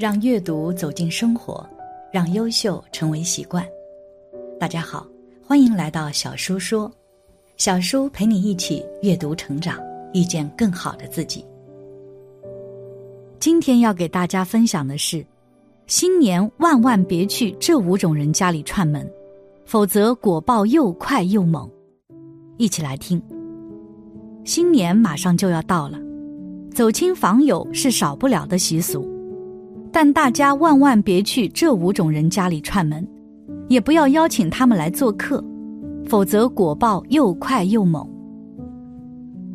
让阅读走进生活，让优秀成为习惯。大家好，欢迎来到小叔说，小叔陪你一起阅读成长，遇见更好的自己。今天要给大家分享的是，新年万万别去这五种人家里串门，否则果报又快又猛。一起来听。新年马上就要到了，走亲访友是少不了的习俗。但大家万万别去这五种人家里串门，也不要邀请他们来做客，否则果报又快又猛。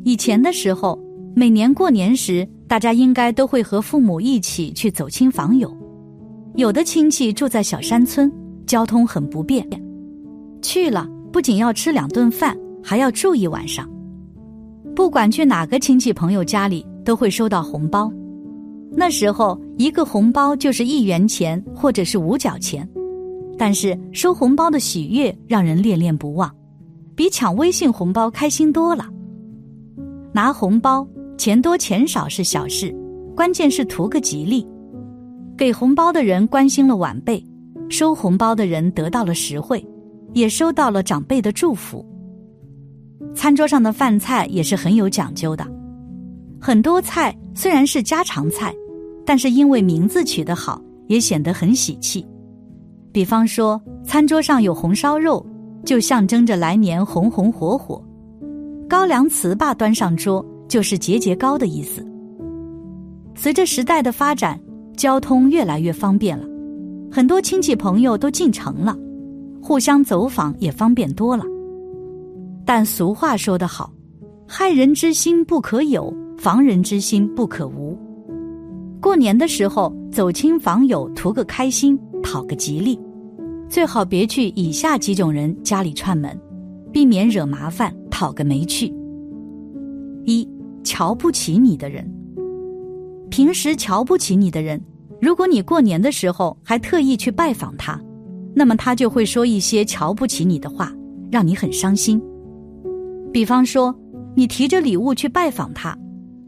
以前的时候，每年过年时，大家应该都会和父母一起去走亲访友。有的亲戚住在小山村，交通很不便，去了不仅要吃两顿饭，还要住一晚上。不管去哪个亲戚朋友家里，都会收到红包。那时候，一个红包就是一元钱或者是五角钱，但是收红包的喜悦让人恋恋不忘，比抢微信红包开心多了。拿红包，钱多钱少是小事，关键是图个吉利。给红包的人关心了晚辈，收红包的人得到了实惠，也收到了长辈的祝福。餐桌上的饭菜也是很有讲究的，很多菜虽然是家常菜。但是因为名字取得好，也显得很喜气。比方说，餐桌上有红烧肉，就象征着来年红红火火；高粱糍粑端上桌，就是节节高的意思。随着时代的发展，交通越来越方便了，很多亲戚朋友都进城了，互相走访也方便多了。但俗话说得好：“害人之心不可有，防人之心不可无。”过年的时候走亲访友，图个开心，讨个吉利，最好别去以下几种人家里串门，避免惹麻烦，讨个没趣。一瞧不起你的人，平时瞧不起你的人，如果你过年的时候还特意去拜访他，那么他就会说一些瞧不起你的话，让你很伤心。比方说，你提着礼物去拜访他，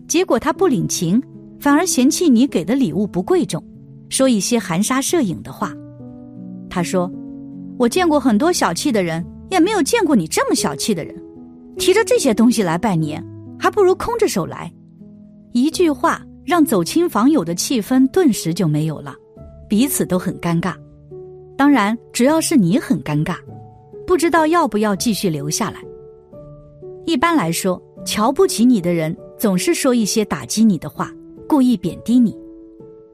结果他不领情。反而嫌弃你给的礼物不贵重，说一些含沙射影的话。他说：“我见过很多小气的人，也没有见过你这么小气的人。提着这些东西来拜年，还不如空着手来。”一句话让走亲访友的气氛顿时就没有了，彼此都很尴尬。当然，主要是你很尴尬，不知道要不要继续留下来。一般来说，瞧不起你的人总是说一些打击你的话。故意贬低你，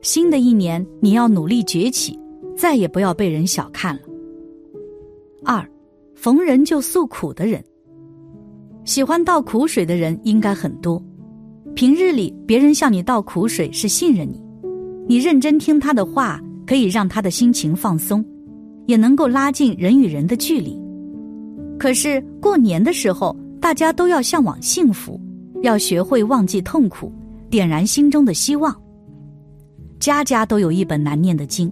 新的一年你要努力崛起，再也不要被人小看了。二，逢人就诉苦的人，喜欢倒苦水的人应该很多。平日里别人向你倒苦水是信任你，你认真听他的话，可以让他的心情放松，也能够拉近人与人的距离。可是过年的时候，大家都要向往幸福，要学会忘记痛苦。点燃心中的希望。家家都有一本难念的经，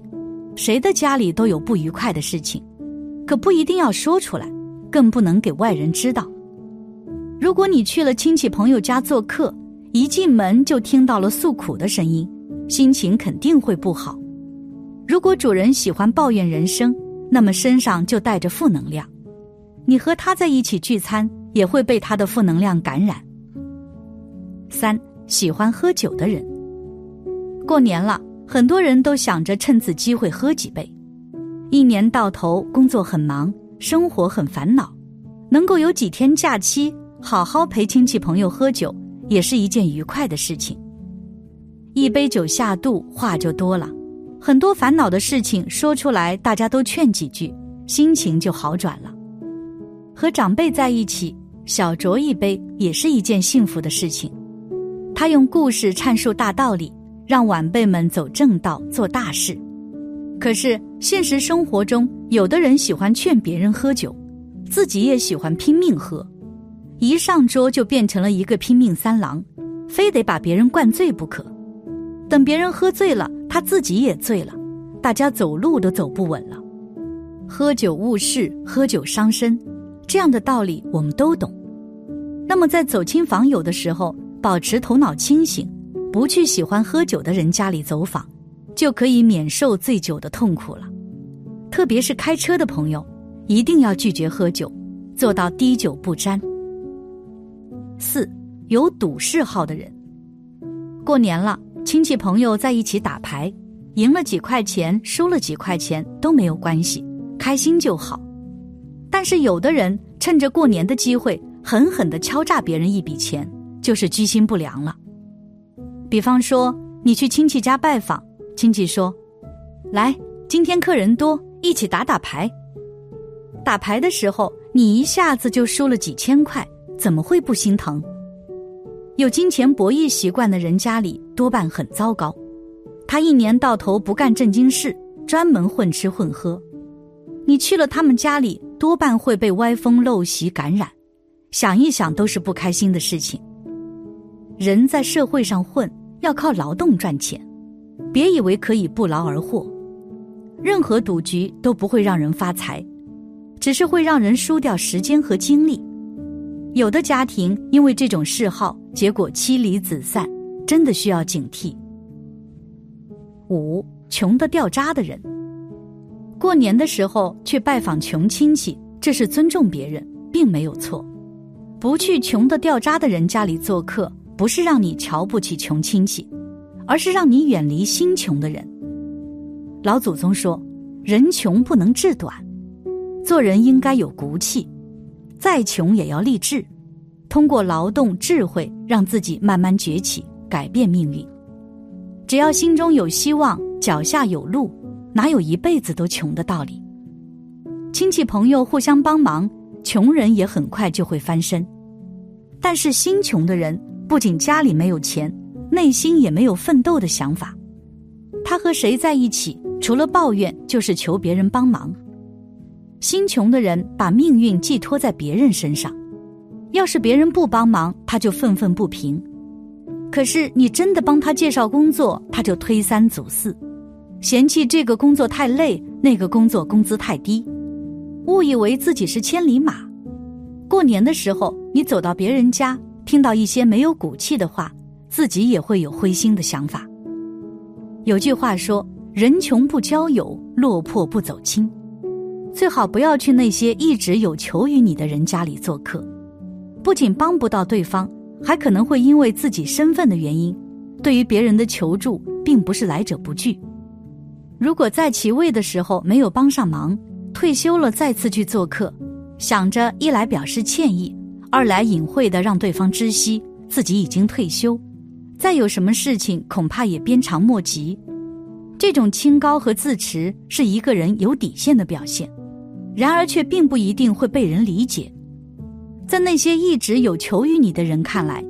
谁的家里都有不愉快的事情，可不一定要说出来，更不能给外人知道。如果你去了亲戚朋友家做客，一进门就听到了诉苦的声音，心情肯定会不好。如果主人喜欢抱怨人生，那么身上就带着负能量，你和他在一起聚餐，也会被他的负能量感染。三。喜欢喝酒的人，过年了，很多人都想着趁此机会喝几杯。一年到头工作很忙，生活很烦恼，能够有几天假期，好好陪亲戚朋友喝酒，也是一件愉快的事情。一杯酒下肚，话就多了，很多烦恼的事情说出来，大家都劝几句，心情就好转了。和长辈在一起，小酌一杯，也是一件幸福的事情。他用故事阐述大道理，让晚辈们走正道、做大事。可是现实生活中，有的人喜欢劝别人喝酒，自己也喜欢拼命喝，一上桌就变成了一个拼命三郎，非得把别人灌醉不可。等别人喝醉了，他自己也醉了，大家走路都走不稳了。喝酒误事，喝酒伤身，这样的道理我们都懂。那么在走亲访友的时候，保持头脑清醒，不去喜欢喝酒的人家里走访，就可以免受醉酒的痛苦了。特别是开车的朋友，一定要拒绝喝酒，做到滴酒不沾。四，有赌嗜好的人，过年了，亲戚朋友在一起打牌，赢了几块钱，输了几块钱都没有关系，开心就好。但是有的人趁着过年的机会，狠狠的敲诈别人一笔钱，就是居心不良了。比方说，你去亲戚家拜访，亲戚说：“来，今天客人多，一起打打牌。”打牌的时候，你一下子就输了几千块，怎么会不心疼？有金钱博弈习惯的人家里多半很糟糕，他一年到头不干正经事，专门混吃混喝。你去了他们家里。多半会被歪风陋习感染，想一想都是不开心的事情。人在社会上混，要靠劳动赚钱，别以为可以不劳而获。任何赌局都不会让人发财，只是会让人输掉时间和精力。有的家庭因为这种嗜好，结果妻离子散，真的需要警惕。五，穷的掉渣的人。过年的时候去拜访穷亲戚，这是尊重别人，并没有错。不去穷的掉渣的人家里做客，不是让你瞧不起穷亲戚，而是让你远离心穷的人。老祖宗说：“人穷不能志短，做人应该有骨气，再穷也要励志，通过劳动智慧让自己慢慢崛起，改变命运。只要心中有希望，脚下有路。”哪有一辈子都穷的道理？亲戚朋友互相帮忙，穷人也很快就会翻身。但是心穷的人，不仅家里没有钱，内心也没有奋斗的想法。他和谁在一起，除了抱怨就是求别人帮忙。心穷的人把命运寄托在别人身上，要是别人不帮忙，他就愤愤不平。可是你真的帮他介绍工作，他就推三阻四。嫌弃这个工作太累，那个工作工资太低，误以为自己是千里马。过年的时候，你走到别人家，听到一些没有骨气的话，自己也会有灰心的想法。有句话说：“人穷不交友，落魄不走亲。”最好不要去那些一直有求于你的人家里做客，不仅帮不到对方，还可能会因为自己身份的原因，对于别人的求助并不是来者不拒。如果在其位的时候没有帮上忙，退休了再次去做客，想着一来表示歉意，二来隐晦的让对方知悉自己已经退休，再有什么事情恐怕也鞭长莫及。这种清高和自持是一个人有底线的表现，然而却并不一定会被人理解。在那些一直有求于你的人看来，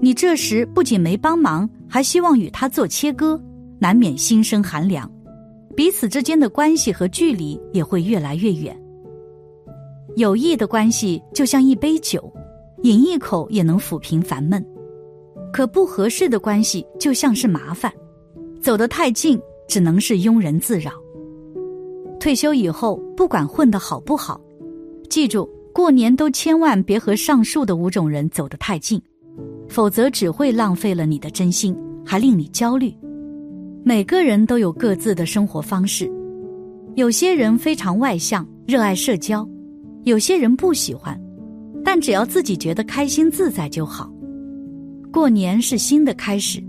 你这时不仅没帮忙，还希望与他做切割，难免心生寒凉。彼此之间的关系和距离也会越来越远。友谊的关系就像一杯酒，饮一口也能抚平烦闷；可不合适的关系就像是麻烦，走得太近只能是庸人自扰。退休以后，不管混得好不好，记住过年都千万别和上述的五种人走得太近，否则只会浪费了你的真心，还令你焦虑。每个人都有各自的生活方式，有些人非常外向，热爱社交；有些人不喜欢，但只要自己觉得开心自在就好。过年是新的开始，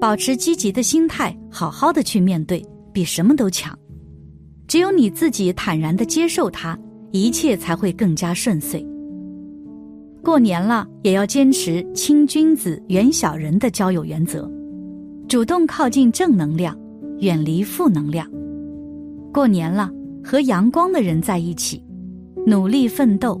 保持积极的心态，好好的去面对，比什么都强。只有你自己坦然的接受它，一切才会更加顺遂。过年了，也要坚持亲君子远小人的交友原则。主动靠近正能量，远离负能量。过年了，和阳光的人在一起，努力奋斗，